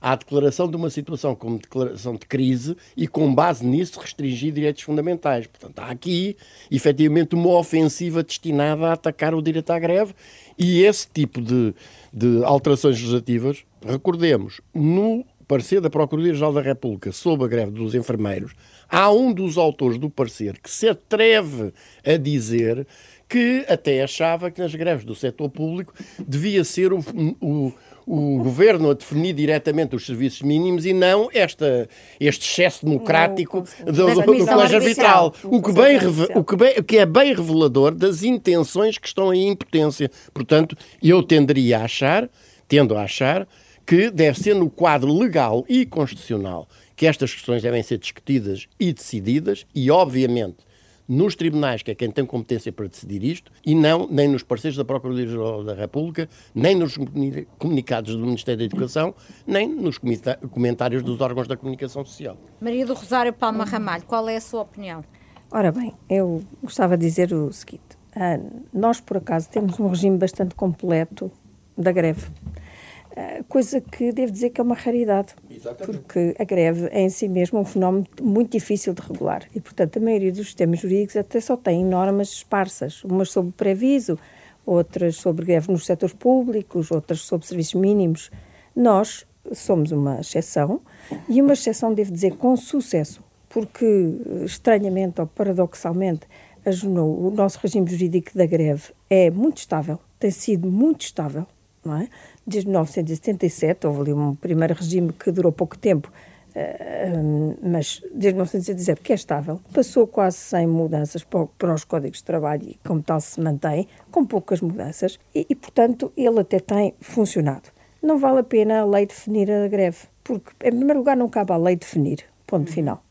à declaração de uma situação como declaração de crise e, com base nisso, restringir direitos fundamentais. Portanto, há aqui, efetivamente, uma ofensiva destinada a atacar o direito à greve e esse tipo de, de alterações legislativas, recordemos, no parecer da Procuradoria-Geral da República sobre a greve dos enfermeiros, há um dos autores do parecer que se atreve a dizer que até achava que nas greves do setor público devia ser o, o, o governo a definir diretamente os serviços mínimos e não esta, este excesso democrático do, do, do colégio arbitral. O que, bem, o, que bem, o que é bem revelador das intenções que estão em impotência. Portanto, eu tenderia a achar, tendo a achar, que deve ser no quadro legal e constitucional que estas questões devem ser discutidas e decididas e, obviamente, nos tribunais, que é quem tem competência para decidir isto, e não nem nos parceiros da Procuradoria-Geral da República, nem nos comunicados do Ministério da Educação, nem nos comentários dos órgãos da comunicação social.
Maria do Rosário Palma Ramalho, qual é a sua opinião?
Ora bem, eu gostava de dizer o seguinte: ah, nós, por acaso, temos um regime bastante completo da greve. Eh, coisa que devo dizer que é uma raridade, Exatamente. porque a greve é em si mesmo um fenómeno muito difícil de regular e, portanto, a maioria dos sistemas jurídicos até só tem normas esparsas, umas sobre previso, outras sobre greve nos setores públicos, outras sobre serviços mínimos. Nós somos uma exceção e uma exceção, devo dizer, com sucesso, porque, estranhamente ou paradoxalmente, o nosso regime jurídico da greve é muito estável, tem sido muito estável, não é? Desde 1977, houve ali um primeiro regime que durou pouco tempo, Uh, mas desde 1917 que é estável, passou quase sem mudanças para, para, os códigos de trabalho e como tal se mantém, com poucas mudanças, e, e portanto ele até tem funcionado. Não vale a pena a lei definir a greve, porque em primeiro lugar não cabe à lei definir, ponto uhum. final.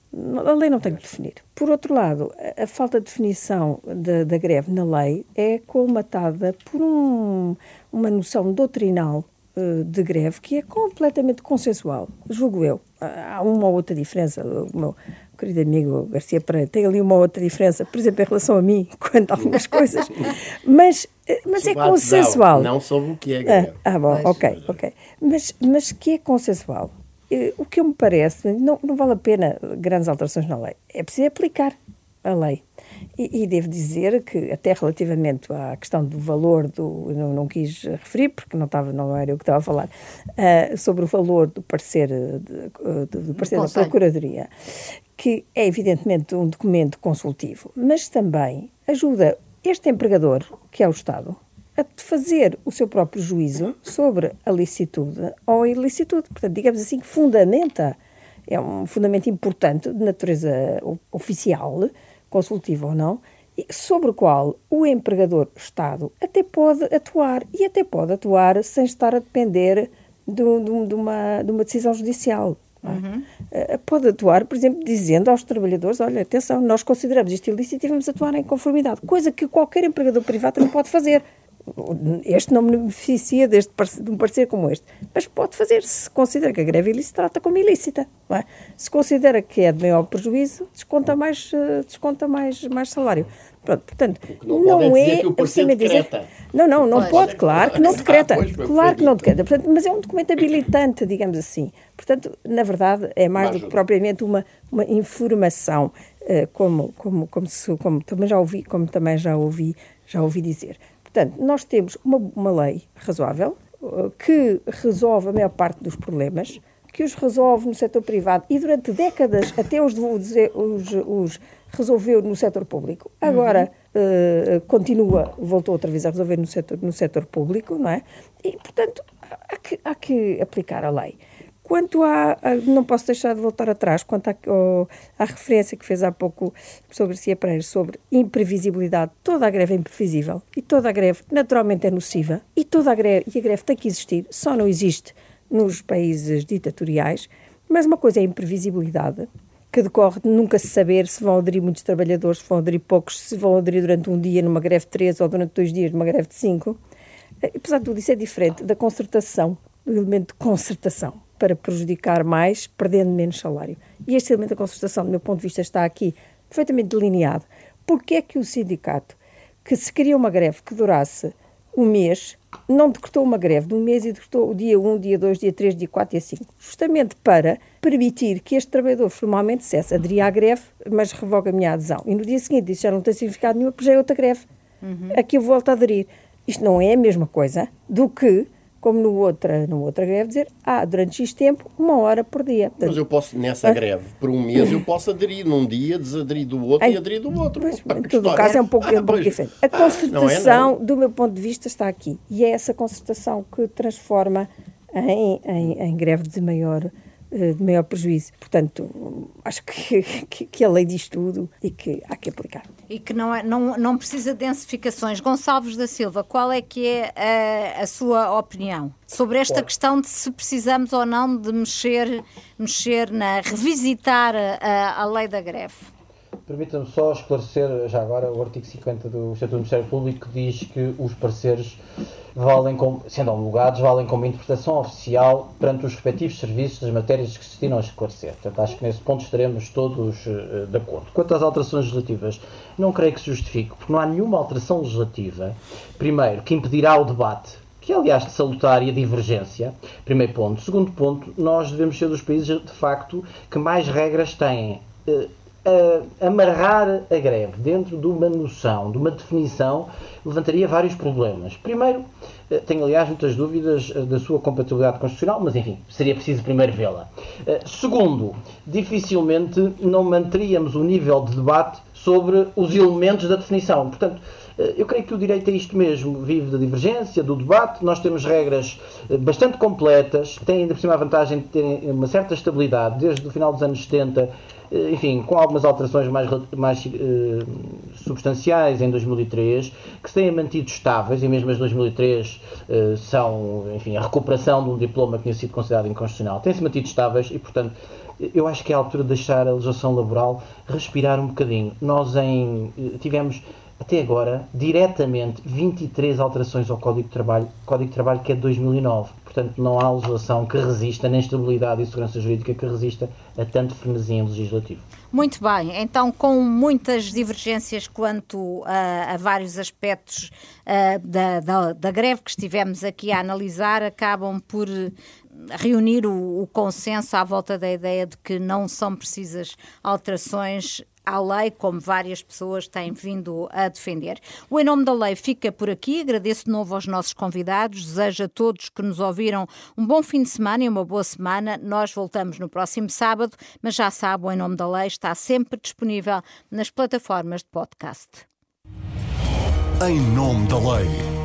A lei não tem que definir. Por outro lado, a, a falta de definição da, da greve na lei é colmatada por um, uma noção doutrinal uh, de greve que é completamente consensual, julgo eu. Há uma ou outra diferença. O meu querido amigo Garcia Pereira tem ali uma outra diferença, por exemplo, em relação a mim, quanto a algumas coisas, mas, eh, mas é consensual.
Não, não sobre o que é greve.
Ah, ah bom, mas, ok, ok. Mas, mas que é consensual. Eh, o que me parece, não, não vale a pena grandes alterações na lei. É preciso aplicar a lei. E, e, devo dizer que, até relativamente à questão do valor do. Não, não quis referir, porque não, estava, não era eu que estava a falar, uh, sobre o valor do parecer, de, do parecer da Procuradoria, que é evidentemente um documento consultivo, mas também ajuda este empregador, que é o Estado, a fazer o seu próprio juízo sobre a licitude ou a ilicitude. Portanto, digamos assim, que fundamenta, é um fundamento importante de natureza oficial, consultivo ou não, sobre o qual o empregador Estado até pode atuar e até pode atuar sem estar a depender do, do, de, uma, de uma decisão judicial. É? Uhum. Eh, pode atuar, por exemplo, dizendo aos trabalhadores: olha, atenção, nós consideramos isto ilícito e vamos atuar em conformidade, coisa que qualquer empregador privado também pode fazer este não beneficia deste, de um parecer como este. Mas pode fazer, se considera que a greve ilícita, trata como ilícita. É? Se considera que é de maior prejuízo, desconta mais, eh, desconta mais, mais salário. Pronto, portanto,
não, não é, é dizer.
Não, não, não pois. pode, claro que não decreta. Claro que não decreta. Portanto, mas é um documento habilitante, digamos assim. Portanto, na verdade, é mais do que propriamente uma, uma informação, eh, como, como, como, se, como também já ouvi, como também já ouvi, já ouvi dizer. Portanto, nós temos uma, uma lei razoável uh, que resolve a maior parte dos problemas, que os resolve no setor privado e durante décadas até os, os, os resolveu no setor público. Agora uhum. uh, continua, voltou outra vez a resolver no setor, no setor público, não é? E, portanto, há que, há que aplicar a lei. Quanto à. Não posso deixar de voltar atrás, quanto à, referência que fez há pouco o professor Garcia Pereira sobre imprevisibilidade. Toda a greve é imprevisível e toda a greve naturalmente é nociva e toda a greve, e a greve tem que existir, só não existe nos países ditatoriais. Mas uma coisa é a imprevisibilidade, que decorre de nunca se saber se vão aderir muitos trabalhadores, se vão aderir poucos, se vão aderir durante um dia numa greve de três ou durante dois dias numa greve de cinco. Apesar de tudo, isso é diferente da concertação, do elemento de concertação para prejudicar mais, perdendo menos salário. E este elemento da concertação, do meu ponto de vista, está aqui perfeitamente delineado. Porque é que o sindicato, que se queria uma greve que durasse um mês, não decretou uma greve de um mês e decretou o dia 1, dia 2, dia 3, dia 4 e 5, justamente para permitir que este trabalhador formalmente dissesse aderir à greve, mas revoga a minha adesão. E no dia seguinte disse já não tem significado nenhum, porque já é outra greve. Uhum. Aqui eu volto a aderir. Isto não é a mesma coisa do que como no outra, no outra greve, dizer, ah, durante X tempo, uma hora por dia.
Mas eu posso, nessa ah, greve, por um mês, eu posso aderir num dia, desaderir do outro e aderir do outro.
Mas, em todo o caso é um pouco, é um pouco diferente. A concertação, não é, não. do meu ponto de vista, está aqui. E é essa concertação que transforma em, em, em greve de maior de maior prejuízo. Portanto, acho que, que, que, a lei diz tudo e que há que aplicar.
E que não, é, não, não precisa de densificações. Gonçalves da Silva, qual é que é a, a sua opinião sobre esta questão de se precisamos ou não de mexer, mexer na, revisitar a, a lei da greve?
Permita-me só esclarecer já agora o artigo 50 do Estatuto do Ministério Público que diz que os pareceres valem como, sendo homologados, valem como interpretação oficial perante os respectivos serviços das matérias que se destinam a esclarecer. Portanto, acho que nesse ponto estaremos todos uh, de acordo. Quanto às alterações legislativas, não creio que se justifique, porque não há nenhuma alteração legislativa, primeiro, que impedirá o debate que é, aliás, de salutar e a divergência. Primeiro ponto. Segundo ponto, nós devemos ser dos países, de facto, que mais regras têm. Uh, amarrar a greve dentro de uma noção, de uma definição, levantaria vários problemas. Primeiro, eh, tenho aliás muitas dúvidas eh, da sua compatibilidade constitucional, mas enfim, seria preciso primeiro vê-la. Eh, segundo, dificilmente não manteríamos o nível de debate sobre os elementos da definição. Portanto, eu creio que o direito é isto mesmo, vive da divergência, do debate. Nós temos regras eh, bastante completas, têm ainda por cima a vantagem de terem uma certa estabilidade. Desde o final dos anos 70 eh, enfim, com algumas alterações mais, mais uh, substanciais em 2003, que se têm mantido estáveis, e mesmo as de 2003 uh, são, enfim, a recuperação de um diploma que tinha sido considerado inconstitucional, têm-se mantido estáveis e, portanto, eu acho que é a altura de deixar a legislação laboral respirar um bocadinho. Nós em, tivemos até agora, diretamente, 23 alterações ao Código de Trabalho, Código de Trabalho que é de 2009. Portanto, não há legislação que resista, nem estabilidade e segurança jurídica que resista a tanto frenesia legislativo.
Muito bem, então com muitas divergências quanto a, a vários aspectos uh, da, da, da, greve que estivemos aqui a analisar, acabam por reunir o, o consenso à volta da ideia de que não são precisas alterações à lei, como várias pessoas têm vindo a defender. O Em Nome da Lei fica por aqui. Agradeço de novo aos nossos convidados. Desejo a todos que nos ouviram um bom fim de semana e uma boa semana. Nós voltamos no próximo sábado, mas já sabe, o Em Nome da Lei está sempre disponível nas plataformas de podcast. Em Nome da Lei.